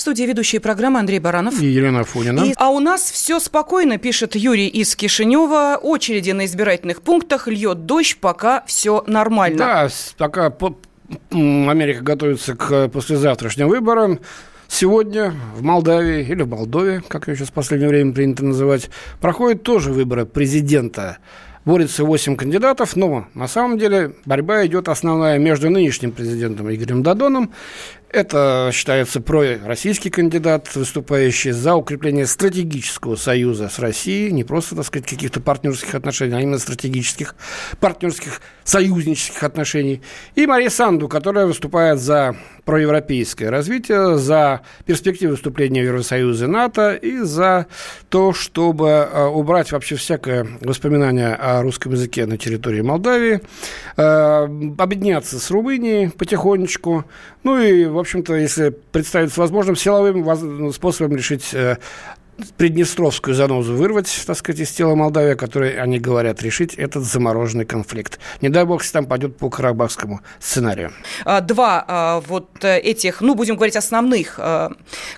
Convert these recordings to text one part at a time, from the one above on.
В студии ведущие программы Андрей Баранов. И Елена Фунина. И, а у нас все спокойно, пишет Юрий из Кишинева. Очереди на избирательных пунктах, льет дождь, пока все нормально. Да, пока Америка готовится к послезавтрашним выборам. Сегодня в Молдавии или в Молдове, как ее сейчас в последнее время принято называть, проходят тоже выборы президента борется 8 кандидатов, но на самом деле борьба идет основная между нынешним президентом Игорем Дадоном это считается пророссийский кандидат, выступающий за укрепление стратегического союза с Россией, не просто, так сказать, каких-то партнерских отношений, а именно стратегических, партнерских, союзнических отношений. И Мария Санду, которая выступает за проевропейское развитие, за перспективы вступления в Евросоюз и НАТО и за то, чтобы э, убрать вообще всякое воспоминание о русском языке на территории Молдавии, объединяться с Румынией потихонечку, ну и, в общем-то, если представится возможным, силовым способом решить э, Приднестровскую занозу вырвать, так сказать, из тела Молдавии, который они говорят, решить этот замороженный конфликт. Не дай бог, если там пойдет по карабахскому сценарию. А, два а, вот э, этих, ну, будем говорить, основных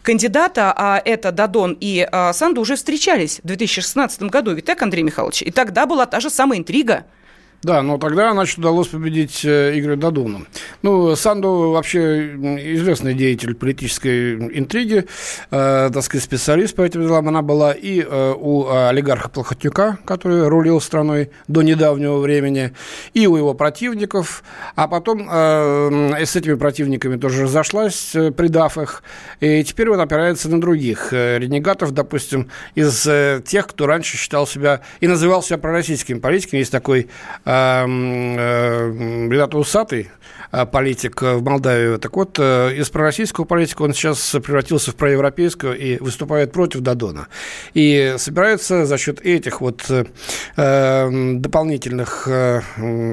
кандидата, а это Дадон и Санду, уже встречались в 2016 году. Ведь так, Андрей Михайлович? И тогда была та же самая интрига – да, но тогда, значит, удалось победить э, Игорю Дадону. Ну, Санду вообще известный деятель политической интриги, э, так сказать, специалист по этим делам. Она была и э, у олигарха Плохотнюка, который рулил страной до недавнего времени, и у его противников. А потом э, с этими противниками тоже разошлась, э, предав их. И теперь вот опирается на других э, ренегатов, допустим, из э, тех, кто раньше считал себя и называл себя пророссийским политиком. Есть такой Ренат Усатый, а, политик в Молдавии. Так вот, э, из пророссийского политика он сейчас превратился в проевропейского и выступает против Дадона. И собирается за счет этих вот э, дополнительных, э,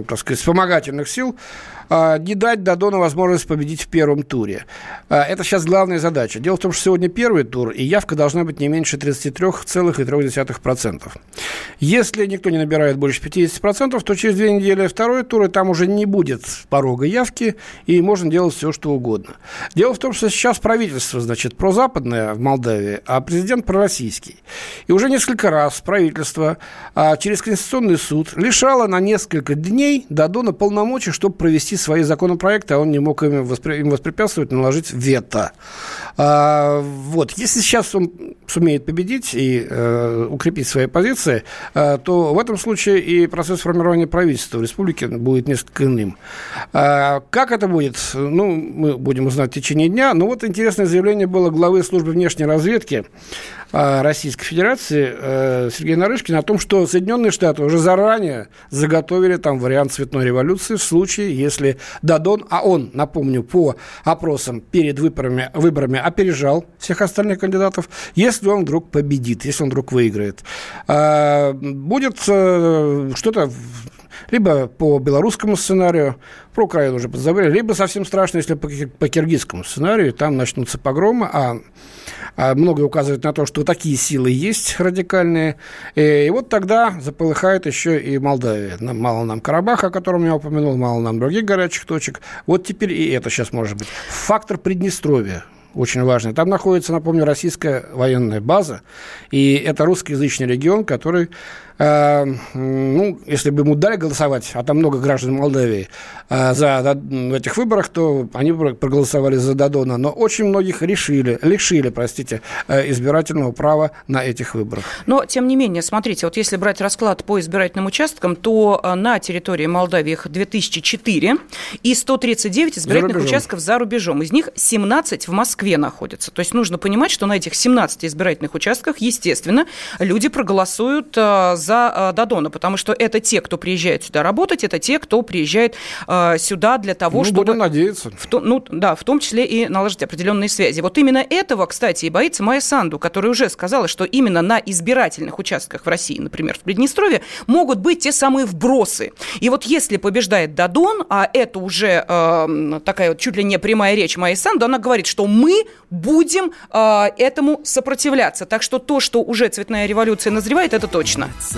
так сказать, вспомогательных сил не дать Дадону возможность победить в первом туре. А, это сейчас главная задача. Дело в том, что сегодня первый тур, и явка должна быть не меньше 33,3%. Если никто не набирает больше 50%, то через две недели второй тур, и там уже не будет порога явки, и можно делать все, что угодно. Дело в том, что сейчас правительство, значит, прозападное в Молдавии, а президент пророссийский. И уже несколько раз правительство а, через Конституционный суд лишало на несколько дней Дадона полномочий, чтобы провести свои законопроекты, а он не мог им, воспри... им воспрепятствовать, наложить вето. А, вот. Если сейчас он сумеет победить и э, укрепить свои позиции, э, то в этом случае и процесс формирования правительства в республике будет несколько иным. А, как это будет? Ну, мы будем узнать в течение дня. Но вот интересное заявление было главы службы внешней разведки а, Российской Федерации э, Сергея Нарышкина о том, что Соединенные Штаты уже заранее заготовили там вариант цветной революции в случае, если Дадон, а он, напомню, по опросам перед выборами, выборами опережал всех остальных кандидатов, если он вдруг победит, если он вдруг выиграет. А, будет э, что-то либо по белорусскому сценарию, про Украину уже позабыли, либо совсем страшно, если по, по киргизскому сценарию, там начнутся погромы, а а многое указывает на то, что такие силы есть радикальные. И вот тогда заполыхает еще и Молдавия. Мало нам Карабаха, о котором я упомянул, мало нам других горячих точек. Вот теперь и это сейчас может быть. Фактор Приднестровья очень важный. Там находится, напомню, российская военная база, и это русскоязычный регион, который Э, ну, если бы ему дали голосовать, а там много граждан Молдавии, э, за, в этих выборах, то они проголосовали за Дадона. Но очень многих решили, лишили, простите, э, избирательного права на этих выборах. Но, тем не менее, смотрите, вот если брать расклад по избирательным участкам, то на территории Молдавии их 2004 и 139 избирательных за участков за рубежом. Из них 17 в Москве находятся. То есть нужно понимать, что на этих 17 избирательных участках, естественно, люди проголосуют за за Дадона, потому что это те, кто приезжает сюда работать, это те, кто приезжает сюда для того, ну, чтобы... будем надеяться. В то, ну, да, в том числе и наложить определенные связи. Вот именно этого, кстати, и боится Майя Санду, которая уже сказала, что именно на избирательных участках в России, например, в Приднестровье, могут быть те самые вбросы. И вот если побеждает Дадон, а это уже э, такая вот чуть ли не прямая речь Майи Санду, она говорит, что мы будем э, этому сопротивляться. Так что то, что уже цветная революция назревает, это точно.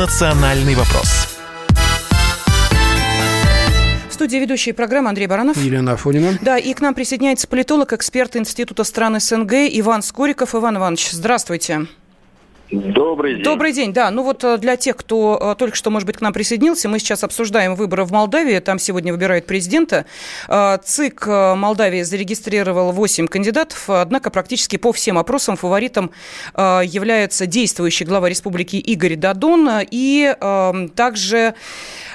Национальный вопрос студии ведущие программы Андрей Баранов. Елена Афонина. Да, и к нам присоединяется политолог, эксперт Института стран СНГ Иван Скориков. Иван Иванович, здравствуйте. Добрый день. Добрый день, да. Ну вот э, для тех, кто э, только что, может быть, к нам присоединился, мы сейчас обсуждаем выборы в Молдавии. Там сегодня выбирают президента. Э, ЦИК Молдавии зарегистрировал 8 кандидатов, однако практически по всем опросам фаворитом является действующий глава республики Игорь Дадон и также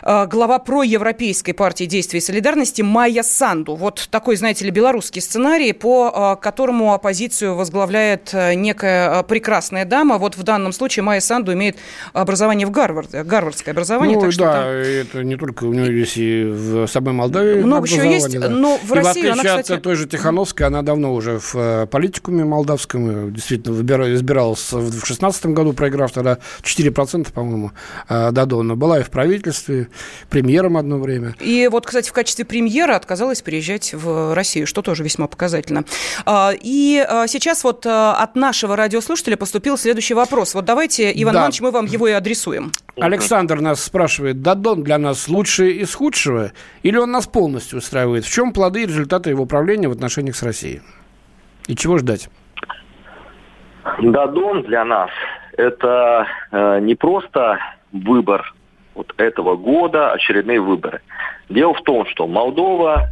глава проевропейской партии действия и солидарности Майя Санду. Вот такой, знаете ли, белорусский сценарий, по которому оппозицию возглавляет некая прекрасная дама. Вот в данном случае Майя Санду имеет образование в Гарварде, гарвардское образование. Ну, так что да, там... это не только у нее есть и в самой Молдавии Много чего есть, да. но в и России в она, кстати... от той же Тихановской, она давно уже в э, политикуме молдавском, действительно выбирала, избиралась в 16 году, проиграв тогда 4%, по-моему, э, Дадона. Была и в правительстве, премьером одно время. И вот, кстати, в качестве премьера отказалась приезжать в Россию, что тоже весьма показательно. А, и а, сейчас вот от нашего радиослушателя поступил следующий вопрос вопрос. Вот давайте, Иван да. Иванович, мы вам его и адресуем. Александр нас спрашивает, Дадон для нас лучший из худшего или он нас полностью устраивает? В чем плоды и результаты его правления в отношениях с Россией? И чего ждать? Дадон для нас это э, не просто выбор вот этого года, очередные выборы. Дело в том, что Молдова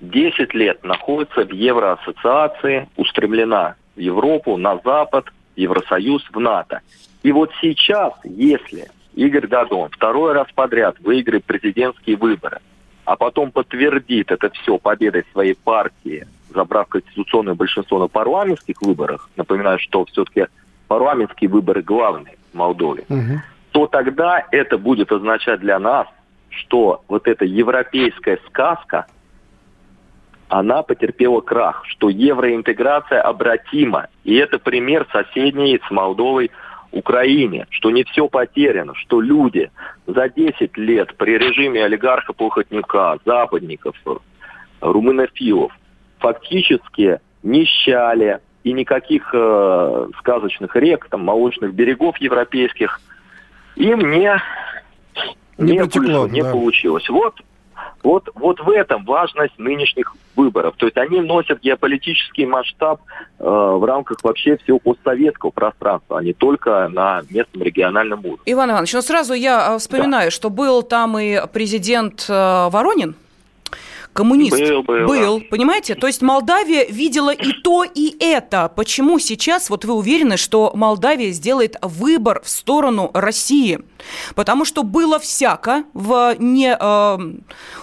10 лет находится в Евроассоциации, устремлена в Европу, на Запад – Евросоюз, в НАТО. И вот сейчас, если Игорь Дадон второй раз подряд выиграет президентские выборы, а потом подтвердит это все победой своей партии, забрав конституционное большинство на парламентских выборах, напоминаю, что все-таки парламентские выборы главные в Молдове, угу. То тогда это будет означать для нас, что вот эта европейская сказка – она потерпела крах, что евроинтеграция обратима. И это пример соседней с Молдовой Украине, что не все потеряно, что люди за 10 лет при режиме олигарха Плохотнюка, западников, румынофилов фактически нищали, и никаких э, сказочных рек, там, молочных берегов европейских им не, не, не, протекло, не да. получилось. Вот вот, вот в этом важность нынешних выборов. То есть они носят геополитический масштаб э, в рамках вообще всего постсоветского пространства, а не только на местном региональном уровне. Иван Иванович, ну сразу я э, вспоминаю, да. что был там и президент э, Воронин, коммунист. Был, был. Был, понимаете? То есть Молдавия видела и то, и это. Почему сейчас вот вы уверены, что Молдавия сделает выбор в сторону России? Потому что было всяко в не э,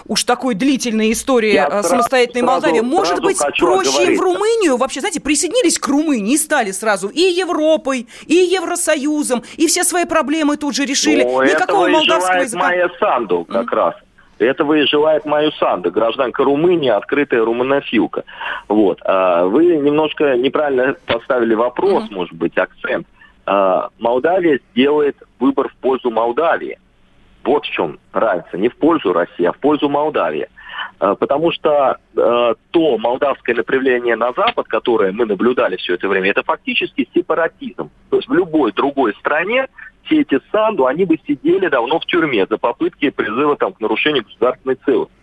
уж такой длительной истории Я э, самостоятельной сразу, Молдавии. Может сразу быть, проще в Румынию вообще, знаете, присоединились к Румынии и стали сразу и Европой, и Евросоюзом, и все свои проблемы тут же решили. Ну, Никакого молдавского языка. Майя Санду как mm-hmm. раз. Этого и желает Майю Санду, гражданка Румынии, открытая румынофилка. Вот. А, вы немножко неправильно поставили вопрос, mm-hmm. может быть, акцент. А, Молдавия сделает выбор в пользу Молдавии. Вот в чем разница. Не в пользу России, а в пользу Молдавии. А, потому что э, то молдавское направление на Запад, которое мы наблюдали все это время, это фактически сепаратизм. То есть в любой другой стране все эти Санду, они бы сидели давно в тюрьме за попытки призыва там, к нарушению государственной целостности.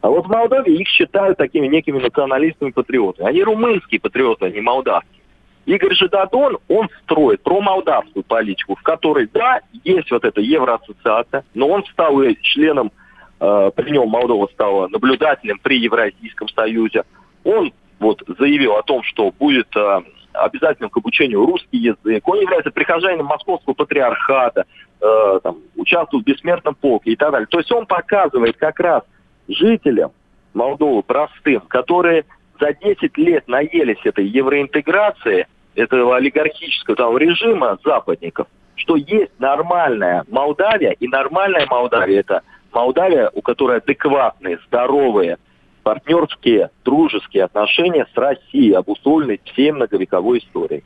А вот в Молдавии их считают такими некими националистами-патриотами. Они румынские патриоты, а не молдавские. Игорь же Дадон, он строит промолдавскую политику, в которой, да, есть вот эта евроассоциация, но он стал членом, э, при нем Молдова стала наблюдателем при Евразийском союзе. Он вот заявил о том, что будет э, обязательным к обучению русский язык. Он является прихожанином московского патриархата, э, там, участвует в бессмертном полке и так далее. То есть он показывает как раз жителям Молдовы простым, которые за 10 лет наелись этой евроинтеграции, этого олигархического там, режима западников, что есть нормальная Молдавия, и нормальная Молдавия – это Молдавия, у которой адекватные, здоровые, партнерские, дружеские отношения с Россией, обусловленные всей многовековой историей.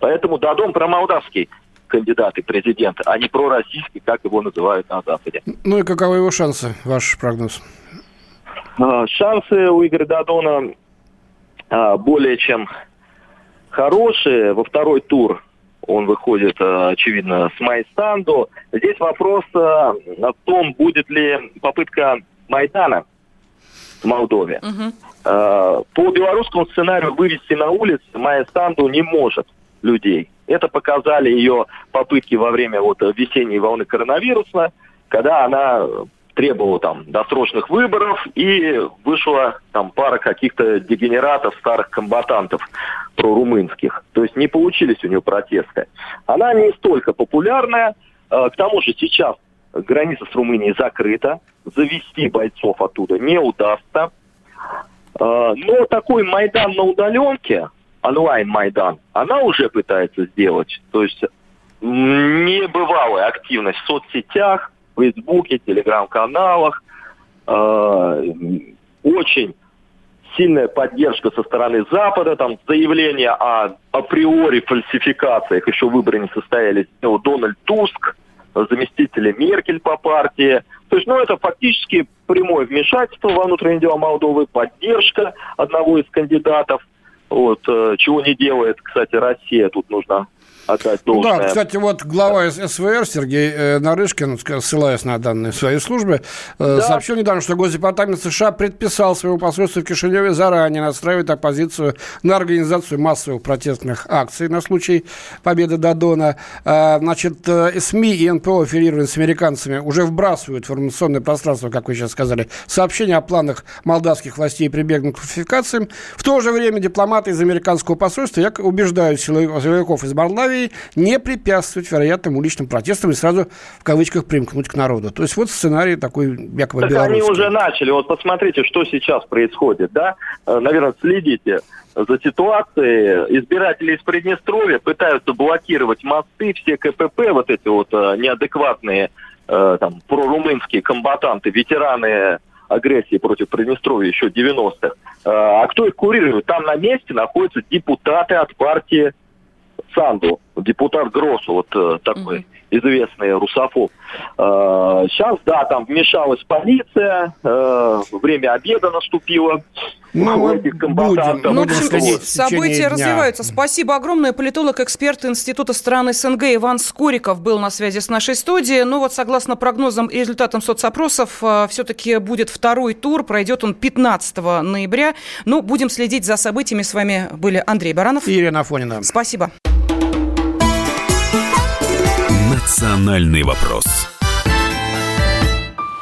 Поэтому Дадон промолдавский кандидат и президент, а не пророссийский, как его называют на Западе. Ну и каковы его шансы, ваш прогноз? А, шансы у Игоря Дадона а, более чем хорошие. Во второй тур он выходит, а, очевидно, с Майстанду. Здесь вопрос о том, будет ли попытка Майдана в Молдове. Угу. По белорусскому сценарию вывести на улицы Майя Санду не может людей. Это показали ее попытки во время вот весенней волны коронавируса, когда она требовала там досрочных выборов, и вышла там пара каких-то дегенератов, старых комбатантов прорумынских. То есть не получились у нее протесты. Она не столько популярная, а, к тому же сейчас граница с Румынией закрыта, завести бойцов оттуда не удастся. А, но такой Майдан на удаленке, онлайн-Майдан, она уже пытается сделать. То есть небывалая активность в соцсетях, в Фейсбуке, телеграм-каналах. Э, очень сильная поддержка со стороны Запада, там заявления о априори фальсификациях, еще выборы не состоялись, Дональд Туск, заместители Меркель по партии. То есть, ну, это фактически прямое вмешательство во внутренние дела Молдовы, поддержка одного из кандидатов, вот, э, чего не делает, кстати, Россия, тут нужно отдать должное. Да, кстати, вот глава СВР Сергей э, Нарышкин, ссылаясь на данные своей службы, э, да. сообщил недавно, что Госдепартамент США предписал своему посольству в Кишиневе заранее настраивать оппозицию на организацию массовых протестных акций на случай победы Дадона. Э, значит, СМИ и НПО, аффилированные с американцами, уже вбрасывают в информационное пространство, как вы сейчас сказали, сообщения о планах молдавских властей прибегнуть к фальсификациям. В то же время дипломаты из американского посольства убеждают силовиков из Молдавии Югославии не препятствовать вероятным уличным протестам и сразу, в кавычках, примкнуть к народу. То есть вот сценарий такой якобы так белорусский. они уже начали. Вот посмотрите, что сейчас происходит, да? Э, наверное, следите за ситуацией. Избиратели из Приднестровья пытаются блокировать мосты, все КПП, вот эти вот э, неадекватные э, там, прорумынские комбатанты, ветераны агрессии против Приднестровья еще 90-х. А кто их курирует? Там на месте находятся депутаты от партии Санду, депутат Гросу, вот э, такой известный русофоб. Э, сейчас, да, там вмешалась полиция, э, время обеда наступило. Ну, этих будем, ну, в общем, события развиваются. Спасибо огромное. Политолог, эксперт Института стран СНГ Иван Скориков был на связи с нашей студией. Ну вот, согласно прогнозам и результатам соцопросов, все-таки будет второй тур. Пройдет он 15 ноября. Ну, будем следить за событиями. С вами были Андрей Баранов и Ирина Афонина. Спасибо. «Национальный вопрос».